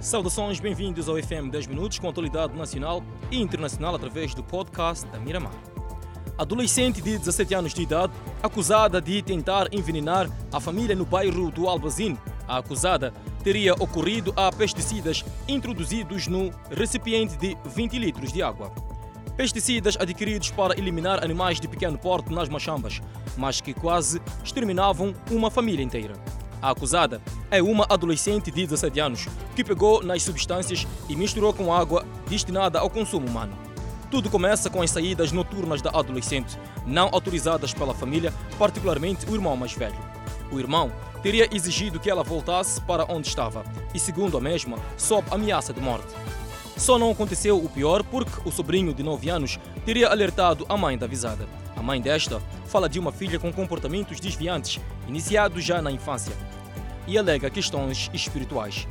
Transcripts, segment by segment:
Saudações, bem-vindos ao FM 10 Minutos com atualidade nacional e internacional através do podcast da Miramar. Adolescente de 17 anos de idade, acusada de tentar envenenar a família no bairro do Albazin. A acusada teria ocorrido a pesticidas introduzidos no recipiente de 20 litros de água. Pesticidas adquiridos para eliminar animais de pequeno porte nas machambas, mas que quase exterminavam uma família inteira. A acusada é uma adolescente de 17 anos que pegou nas substâncias e misturou com água destinada ao consumo humano. Tudo começa com as saídas noturnas da adolescente, não autorizadas pela família, particularmente o irmão mais velho. O irmão teria exigido que ela voltasse para onde estava e, segundo a mesma, sob ameaça de morte. Só não aconteceu o pior porque o sobrinho de 9 anos teria alertado a mãe da avisada. A mãe desta fala de uma filha com comportamentos desviantes, iniciados já na infância, e alega questões espirituais.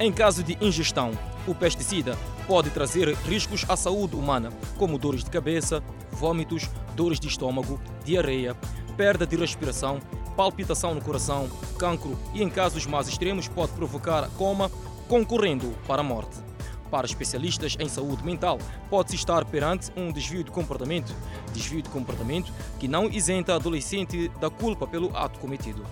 Em caso de ingestão, o pesticida pode trazer riscos à saúde humana, como dores de cabeça, vômitos, dores de estômago, diarreia, perda de respiração, palpitação no coração, cancro e, em casos mais extremos, pode provocar coma, concorrendo para a morte. Para especialistas em saúde mental, pode-se estar perante um desvio de comportamento, desvio de comportamento que não isenta a adolescente da culpa pelo ato cometido.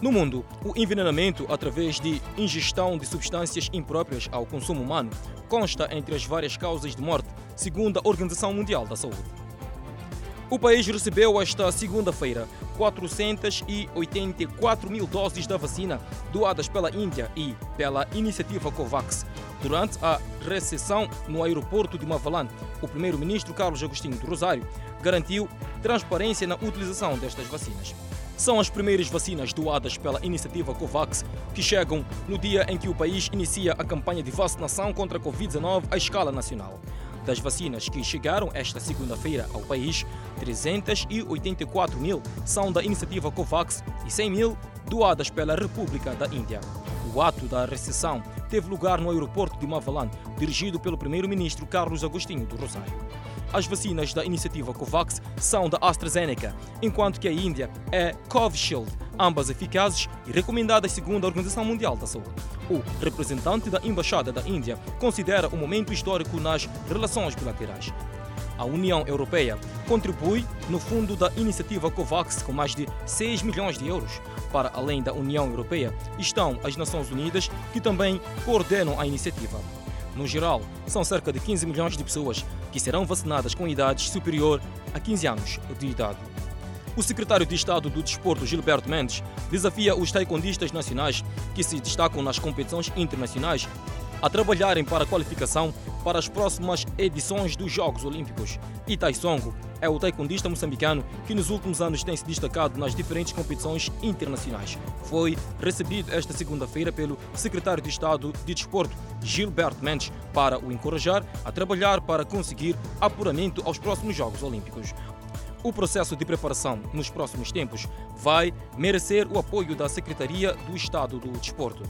No mundo, o envenenamento através de ingestão de substâncias impróprias ao consumo humano consta entre as várias causas de morte, segundo a Organização Mundial da Saúde. O país recebeu esta segunda-feira 484 mil doses da vacina doadas pela Índia e pela iniciativa COVAX. Durante a recepção no aeroporto de Mavalan, o primeiro-ministro Carlos Agostinho do Rosário garantiu transparência na utilização destas vacinas. São as primeiras vacinas doadas pela iniciativa COVAX que chegam no dia em que o país inicia a campanha de vacinação contra a Covid-19 à escala nacional. Das vacinas que chegaram esta segunda-feira ao país, 384 mil são da iniciativa COVAX e 100 mil doadas pela República da Índia. O ato da recepção teve lugar no aeroporto de Mavalan, dirigido pelo primeiro-ministro Carlos Agostinho do Rosário. As vacinas da iniciativa COVAX são da AstraZeneca, enquanto que a Índia é Covishield, ambas eficazes e recomendadas segundo a Organização Mundial da Saúde. O representante da Embaixada da Índia considera um momento histórico nas relações bilaterais. A União Europeia contribui no fundo da iniciativa COVAX com mais de 6 milhões de euros. Para além da União Europeia, estão as Nações Unidas, que também coordenam a iniciativa. No geral, são cerca de 15 milhões de pessoas que serão vacinadas com idades superior a 15 anos de idade. O secretário de Estado do Desporto, Gilberto Mendes, desafia os taekwondistas nacionais que se destacam nas competições internacionais a trabalharem para a qualificação para as próximas edições dos Jogos Olímpicos. E Taisongo é o taekwondista moçambicano que nos últimos anos tem se destacado nas diferentes competições internacionais. Foi recebido esta segunda-feira pelo secretário de Estado de Desporto, Gilberto Mendes, para o encorajar a trabalhar para conseguir apuramento aos próximos Jogos Olímpicos. O processo de preparação nos próximos tempos vai merecer o apoio da Secretaria do Estado do Desporto.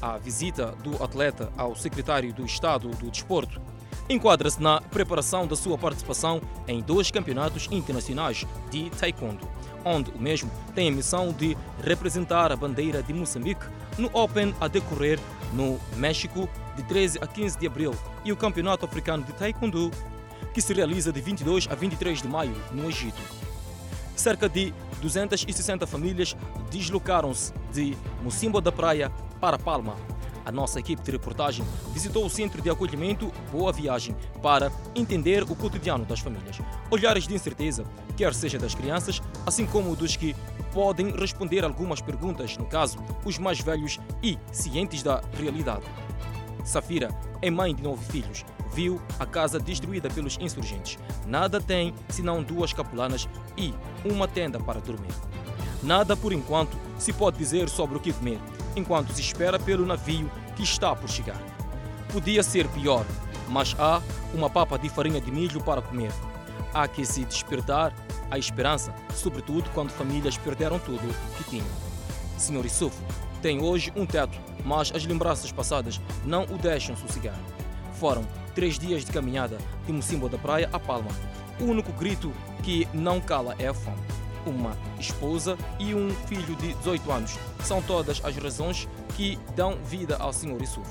A visita do atleta ao secretário do Estado do Desporto enquadra-se na preparação da sua participação em dois campeonatos internacionais de taekwondo, onde o mesmo tem a missão de representar a bandeira de Moçambique no Open a decorrer no México de 13 a 15 de abril e o Campeonato Africano de Taekwondo, que se realiza de 22 a 23 de maio no Egito. Cerca de 260 famílias deslocaram-se de Mocimbo da Praia para Palma. A nossa equipe de reportagem visitou o centro de acolhimento Boa Viagem para entender o cotidiano das famílias. Olhares de incerteza, quer seja das crianças, assim como dos que podem responder algumas perguntas, no caso, os mais velhos e cientes da realidade. Safira é mãe de nove filhos. Viu a casa destruída pelos insurgentes. Nada tem senão duas capulanas e uma tenda para dormir. Nada por enquanto se pode dizer sobre o que comer, enquanto se espera pelo navio que está por chegar. Podia ser pior, mas há uma papa de farinha de milho para comer. Há que se despertar a esperança, sobretudo quando famílias perderam tudo que tinham. Senhor Isuf tem hoje um teto, mas as lembranças passadas não o deixam sossegar. Foram três dias de caminhada de Mocimbo da Praia a Palma. O único grito que não cala é a fome. Uma esposa e um filho de 18 anos são todas as razões que dão vida ao Senhor Isuf.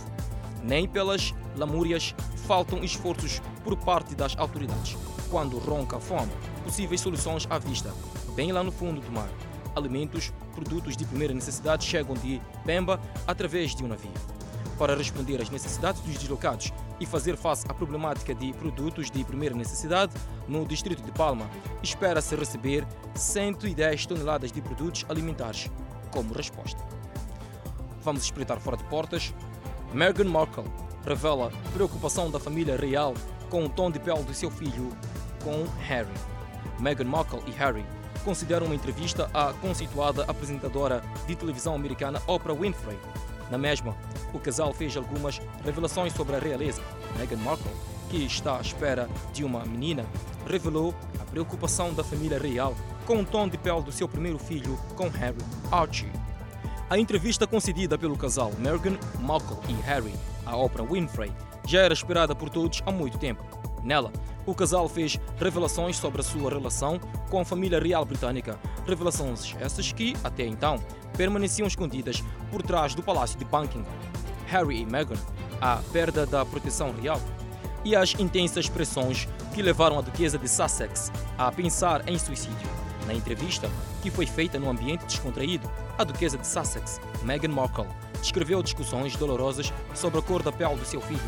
nem pelas lamúrias faltam esforços por parte das autoridades. Quando ronca a fome, possíveis soluções à vista, bem lá no fundo do mar. Alimentos, produtos de primeira necessidade chegam de Pemba através de um navio. Para responder às necessidades dos deslocados e fazer face à problemática de produtos de primeira necessidade, no distrito de Palma, espera-se receber 110 toneladas de produtos alimentares como resposta. Vamos espreitar fora de portas. Meghan Markle revela preocupação da família real com o tom de pele do seu filho com Harry. Meghan Markle e Harry consideram uma entrevista à conceituada apresentadora de televisão americana Oprah Winfrey. Na mesma, o casal fez algumas revelações sobre a realeza. Meghan Markle, que está à espera de uma menina, revelou a preocupação da família real com o tom de pele do seu primeiro filho com Harry, Archie. A entrevista concedida pelo casal Meghan Markle e Harry a Oprah Winfrey já era esperada por todos há muito tempo. Nela, o casal fez revelações sobre a sua relação com a família real britânica, revelações essas que, até então, permaneciam escondidas por trás do Palácio de Buckingham. Harry e Meghan, a perda da proteção real e as intensas pressões que levaram a Duquesa de Sussex a pensar em suicídio. Na entrevista, que foi feita num ambiente descontraído, a Duquesa de Sussex, Meghan Markle, descreveu discussões dolorosas sobre a cor da pele do seu filho,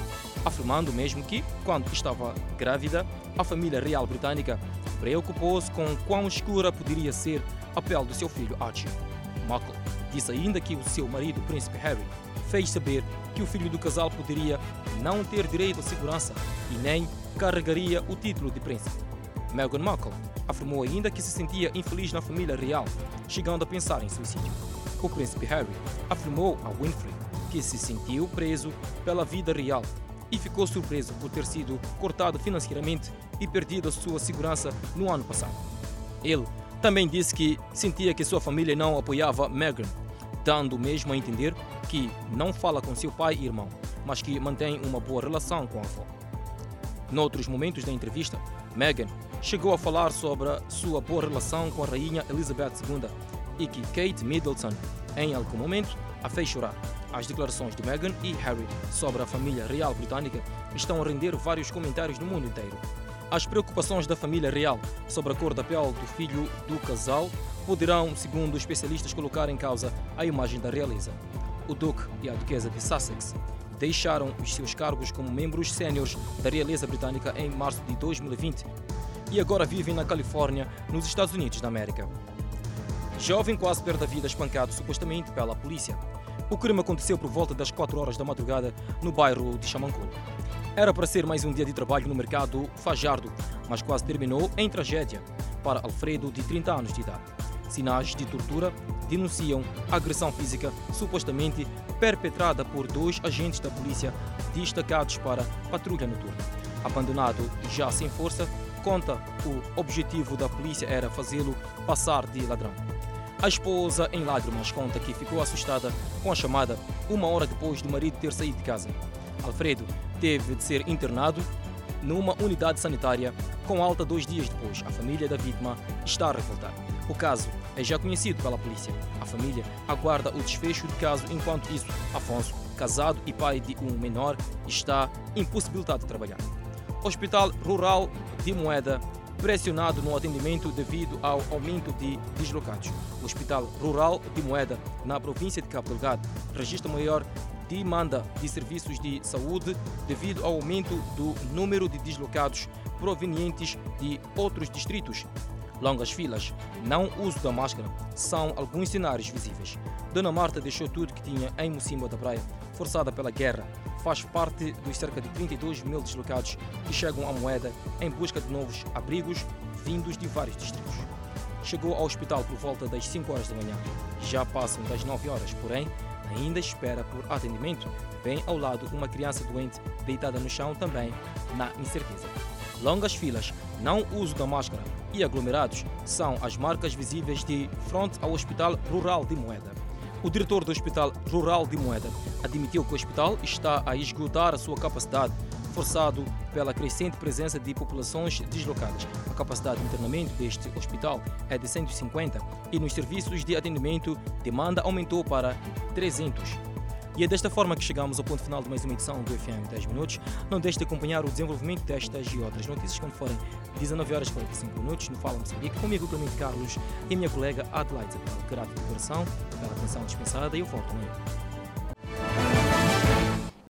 afirmando mesmo que, quando estava grávida, a família real britânica preocupou-se com quão escura poderia ser a pele do seu filho Archie. Markle disse ainda que o seu marido, o príncipe Harry, fez saber que o filho do casal poderia não ter direito à segurança e nem carregaria o título de príncipe. Meghan Markle afirmou ainda que se sentia infeliz na família real, chegando a pensar em suicídio. O príncipe Harry afirmou a Winfrey que se sentiu preso pela vida real e ficou surpreso por ter sido cortado financeiramente e perdido a sua segurança no ano passado. Ele também disse que sentia que sua família não apoiava Meghan, dando mesmo a entender que não fala com seu pai e irmão, mas que mantém uma boa relação com a avó. Noutros momentos da entrevista, Meghan chegou a falar sobre sua boa relação com a rainha Elizabeth II e que Kate Middleton, em algum momento, a fez chorar. As declarações de Meghan e Harry sobre a família real britânica estão a render vários comentários no mundo inteiro. As preocupações da família real sobre a cor da pele do filho do casal poderão, segundo especialistas, colocar em causa a imagem da realeza. O Duque e a Duquesa de Sussex deixaram os seus cargos como membros séniores da realeza britânica em março de 2020 e agora vivem na Califórnia, nos Estados Unidos da América. Jovem quase perde a vida espancado supostamente pela polícia. O crime aconteceu por volta das 4 horas da madrugada no bairro de Chamanculo. Era para ser mais um dia de trabalho no mercado Fajardo, mas quase terminou em tragédia para Alfredo, de 30 anos de idade. Sinais de tortura denunciam agressão física supostamente perpetrada por dois agentes da polícia destacados para patrulha noturna. Abandonado já sem força, conta o objetivo da polícia era fazê-lo passar de ladrão. A esposa, em lágrimas, conta que ficou assustada com a chamada uma hora depois do marido ter saído de casa. Alfredo teve de ser internado numa unidade sanitária com alta dois dias depois. A família da vítima está a revoltar. O caso é já conhecido pela polícia. A família aguarda o desfecho do caso, enquanto isso, Afonso, casado e pai de um menor, está impossibilitado de trabalhar. Hospital Rural de Moeda pressionado no atendimento devido ao aumento de deslocados. O Hospital Rural de Moeda, na província de Cabo Delgado, registra maior demanda de serviços de saúde devido ao aumento do número de deslocados provenientes de outros distritos. Longas filas, não uso da máscara, são alguns cenários visíveis. Dona Marta deixou tudo que tinha em Mocimba da Praia, forçada pela guerra. Faz parte dos cerca de 32 mil deslocados que chegam à moeda em busca de novos abrigos vindos de vários distritos. Chegou ao hospital por volta das 5 horas da manhã. Já passam das 9 horas, porém, ainda espera por atendimento, bem ao lado uma criança doente deitada no chão também na incerteza. Longas filas, não uso da máscara e aglomerados são as marcas visíveis de frente ao Hospital Rural de Moeda. O diretor do Hospital Rural de Moeda admitiu que o hospital está a esgotar a sua capacidade, forçado pela crescente presença de populações deslocadas. A capacidade de internamento deste hospital é de 150 e nos serviços de atendimento demanda aumentou para 300. E é desta forma que chegamos ao ponto final de mais uma edição do FM 10 Minutos. Não deixe de acompanhar o desenvolvimento destas e outras notícias quando forem 19 horas e 45 minutos no Fala Moçambique, comigo Clemente Carlos e a minha colega Adelaide Isabel. Grato de coração pela atenção dispensada e eu volto amanhã.